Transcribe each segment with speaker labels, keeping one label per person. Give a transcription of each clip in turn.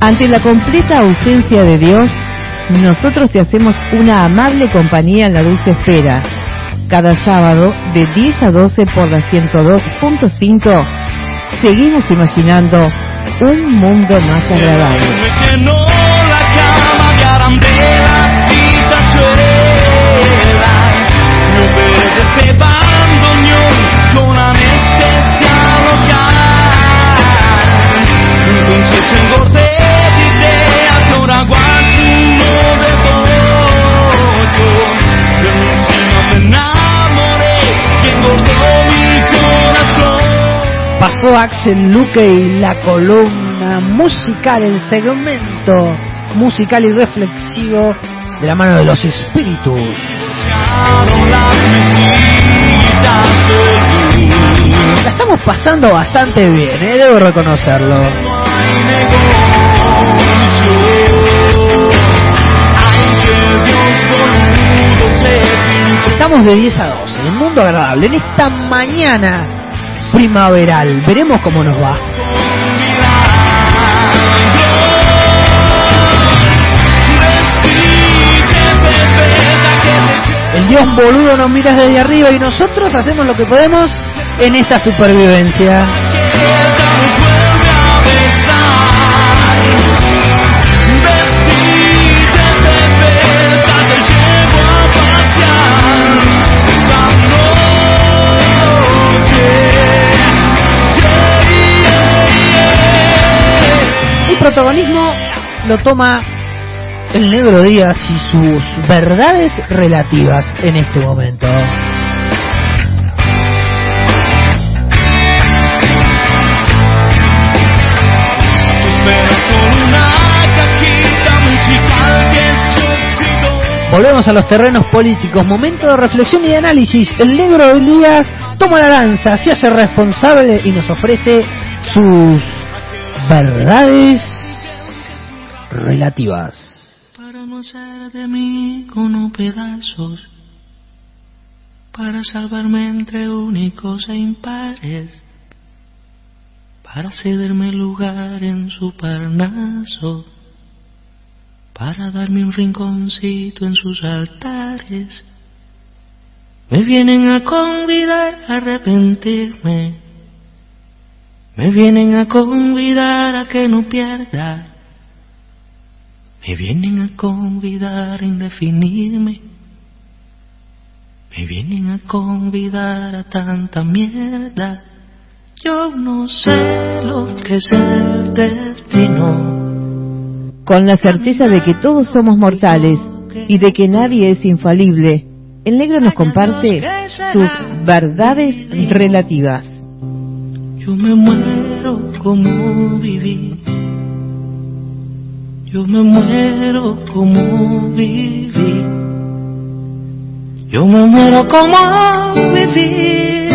Speaker 1: Ante la completa ausencia de Dios, nosotros te hacemos una amable compañía en la dulce espera. Cada sábado, de 10 a 12 por la 102.5, seguimos imaginando un mundo más agradable.
Speaker 2: Pasó Axel Luque y la columna musical, el segmento musical y reflexivo de la mano de los espíritus. La estamos pasando bastante bien, ¿eh? debo reconocerlo. Estamos de 10 a 12, en el mundo agradable, en esta mañana primaveral. Veremos cómo nos va. El Dios boludo nos mira desde arriba y nosotros hacemos lo que podemos en esta supervivencia. Protagonismo lo toma el negro Díaz y sus verdades relativas en este momento. Volvemos a los terrenos políticos, momento de reflexión y de análisis. El negro Díaz toma la lanza, se hace responsable y nos ofrece sus verdades relativas
Speaker 3: para no hacer de mí con pedazos, para salvarme entre únicos e impares, para cederme lugar en su parnaso, para darme un rinconcito en sus altares. Me vienen a convidar a arrepentirme, me vienen a convidar a que no pierda me vienen a convidar a indefinirme. Me vienen a convidar a tanta mierda. Yo no sé lo que es el destino.
Speaker 1: Con la certeza de que todos somos mortales y de que nadie es infalible, el negro nos comparte sus verdades relativas.
Speaker 3: Yo me muero como viví yo me muero como viví. Yo me muero como viví.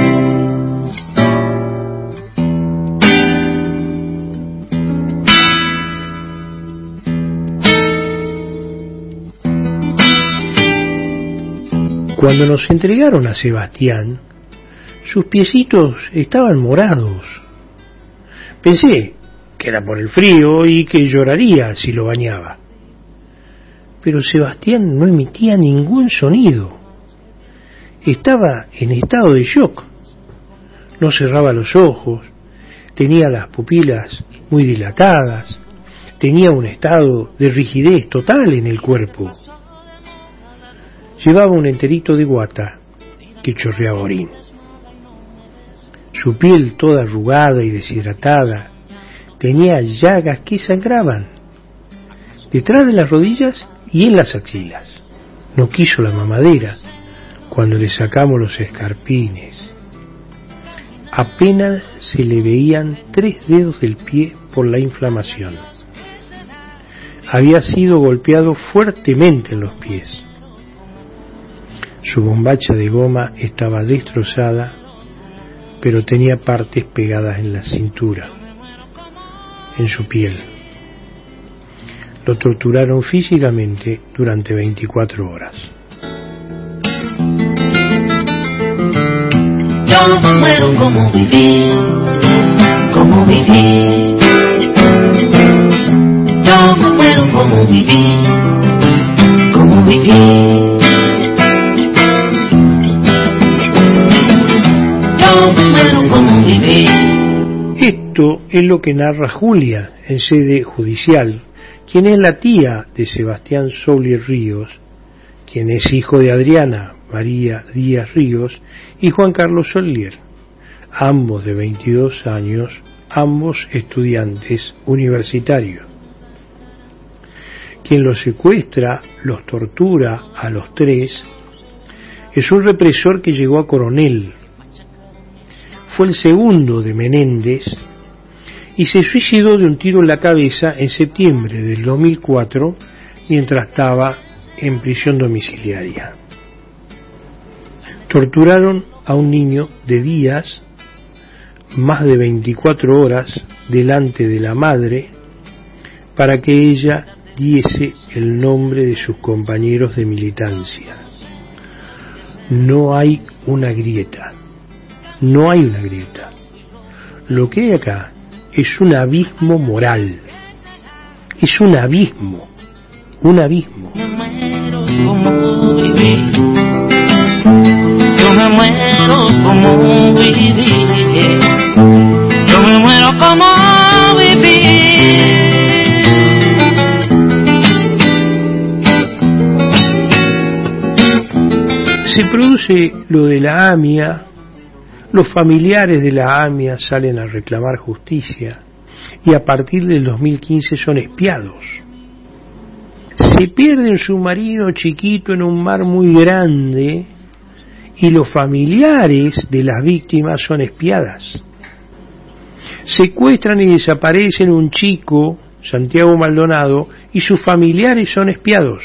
Speaker 4: Cuando nos entregaron a Sebastián, sus piecitos estaban morados. Pensé, que era por el frío y que lloraría si lo bañaba. Pero Sebastián no emitía ningún sonido. Estaba en estado de shock. No cerraba los ojos, tenía las pupilas muy dilatadas, tenía un estado de rigidez total en el cuerpo. Llevaba un enterito de guata que chorreaba orín. Su piel toda arrugada y deshidratada tenía llagas que sangraban detrás de las rodillas y en las axilas. No quiso la mamadera cuando le sacamos los escarpines. Apenas se le veían tres dedos del pie por la inflamación. Había sido golpeado fuertemente en los pies. Su bombacha de goma estaba destrozada, pero tenía partes pegadas en la cintura en su piel. Lo torturaron físicamente durante 24 horas.
Speaker 3: Yo como como.
Speaker 4: Esto es lo que narra Julia en sede judicial, quien es la tía de Sebastián Souli Ríos, quien es hijo de Adriana María Díaz Ríos y Juan Carlos Solier, ambos de 22 años, ambos estudiantes universitarios. Quien los secuestra, los tortura a los tres, es un represor que llegó a coronel. Fue el segundo de Menéndez y se suicidó de un tiro en la cabeza en septiembre del 2004 mientras estaba en prisión domiciliaria. Torturaron a un niño de días, más de 24 horas, delante de la madre, para que ella diese el nombre de sus compañeros de militancia. No hay una grieta, no hay una grieta. Lo que hay acá es un abismo moral, es un abismo, un abismo.
Speaker 3: Me muero como viví. Yo me muero como viví. Yo me muero como viví.
Speaker 4: Se produce lo de la AMIA, los familiares de la AMIA salen a reclamar justicia y a partir del 2015 son espiados. Se pierde un submarino chiquito en un mar muy grande y los familiares de las víctimas son espiadas. Secuestran y desaparecen un chico, Santiago Maldonado, y sus familiares son espiados.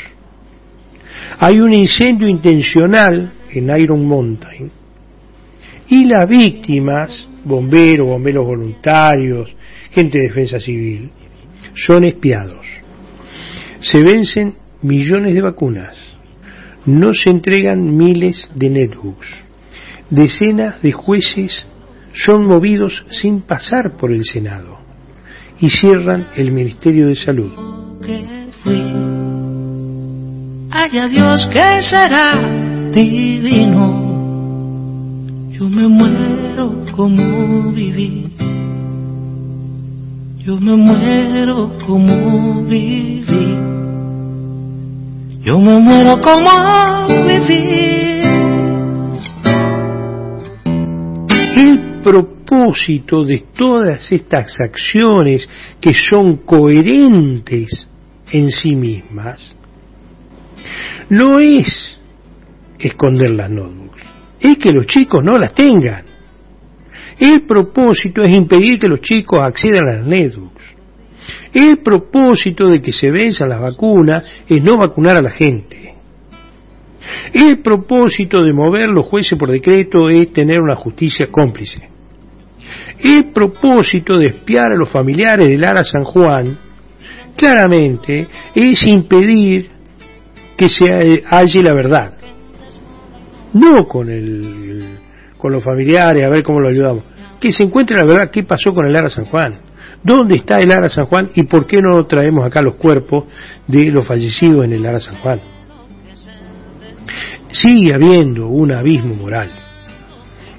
Speaker 4: Hay un incendio intencional en Iron Mountain y las víctimas, bomberos, bomberos voluntarios, gente de defensa civil, son espiados. Se vencen millones de vacunas, no se entregan miles de netbooks, decenas de jueces son movidos sin pasar por el Senado y cierran el Ministerio de Salud.
Speaker 3: que. Yo me muero como viví. Yo me muero como viví. Yo me muero como viví.
Speaker 4: El propósito de todas estas acciones que son coherentes en sí mismas no es esconder las notebooks, es que los chicos no las tengan. El propósito es impedir que los chicos accedan a las netbooks. El propósito de que se venzan las vacunas es no vacunar a la gente. El propósito de mover los jueces por decreto es tener una justicia cómplice. El propósito de espiar a los familiares de Lara San Juan, claramente, es impedir que se halle la verdad. No con, el, con los familiares, a ver cómo lo ayudamos. Que se encuentre la verdad qué pasó con el Lara San Juan. ¿Dónde está el Lara San Juan y por qué no traemos acá los cuerpos de los fallecidos en el Lara San Juan? Sigue habiendo un abismo moral.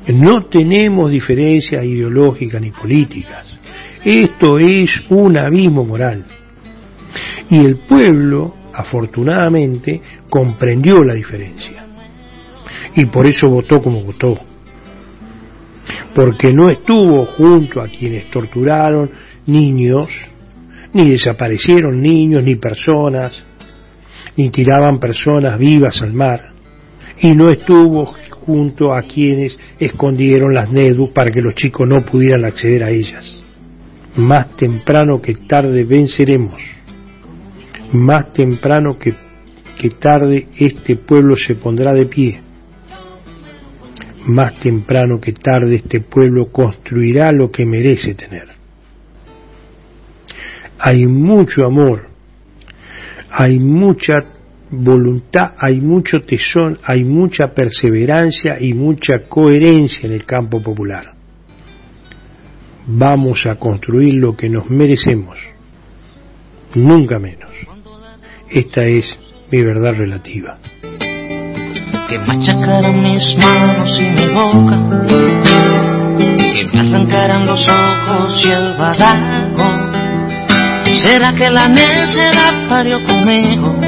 Speaker 4: No tenemos diferencias ideológicas ni políticas. Esto es un abismo moral. Y el pueblo, afortunadamente, comprendió la diferencia. Y por eso votó como votó. Porque no estuvo junto a quienes torturaron niños, ni desaparecieron niños, ni personas, ni tiraban personas vivas al mar. Y no estuvo junto a quienes escondieron las NEDU para que los chicos no pudieran acceder a ellas. Más temprano que tarde venceremos. Más temprano que, que tarde este pueblo se pondrá de pie. Más temprano que tarde este pueblo construirá lo que merece tener. Hay mucho amor, hay mucha voluntad, hay mucho tesón, hay mucha perseverancia y mucha coherencia en el campo popular. Vamos a construir lo que nos merecemos. nunca menos. Esta es mi verdad relativa.
Speaker 3: Que machacaran mis manos y mi boca, que me arrancaran los ojos y el badajo. ¿Será que la necedad parió conmigo?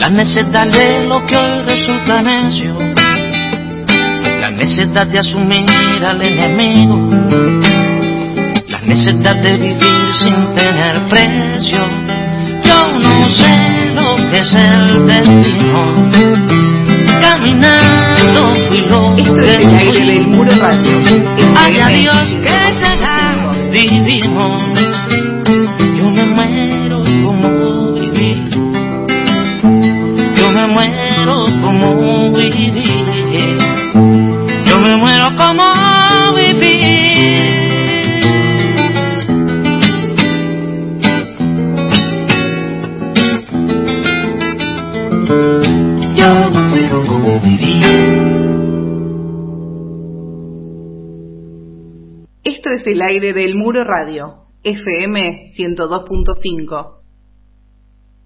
Speaker 3: La necedad de lo que hoy resulta necio, la necedad de asumir al enemigo, la necedad de vivir sin tener precio. Yo no sé lo que es el destino.
Speaker 1: Radio.
Speaker 3: Ay, adiós, que será divino.
Speaker 5: El aire del Muro Radio, FM 102.5.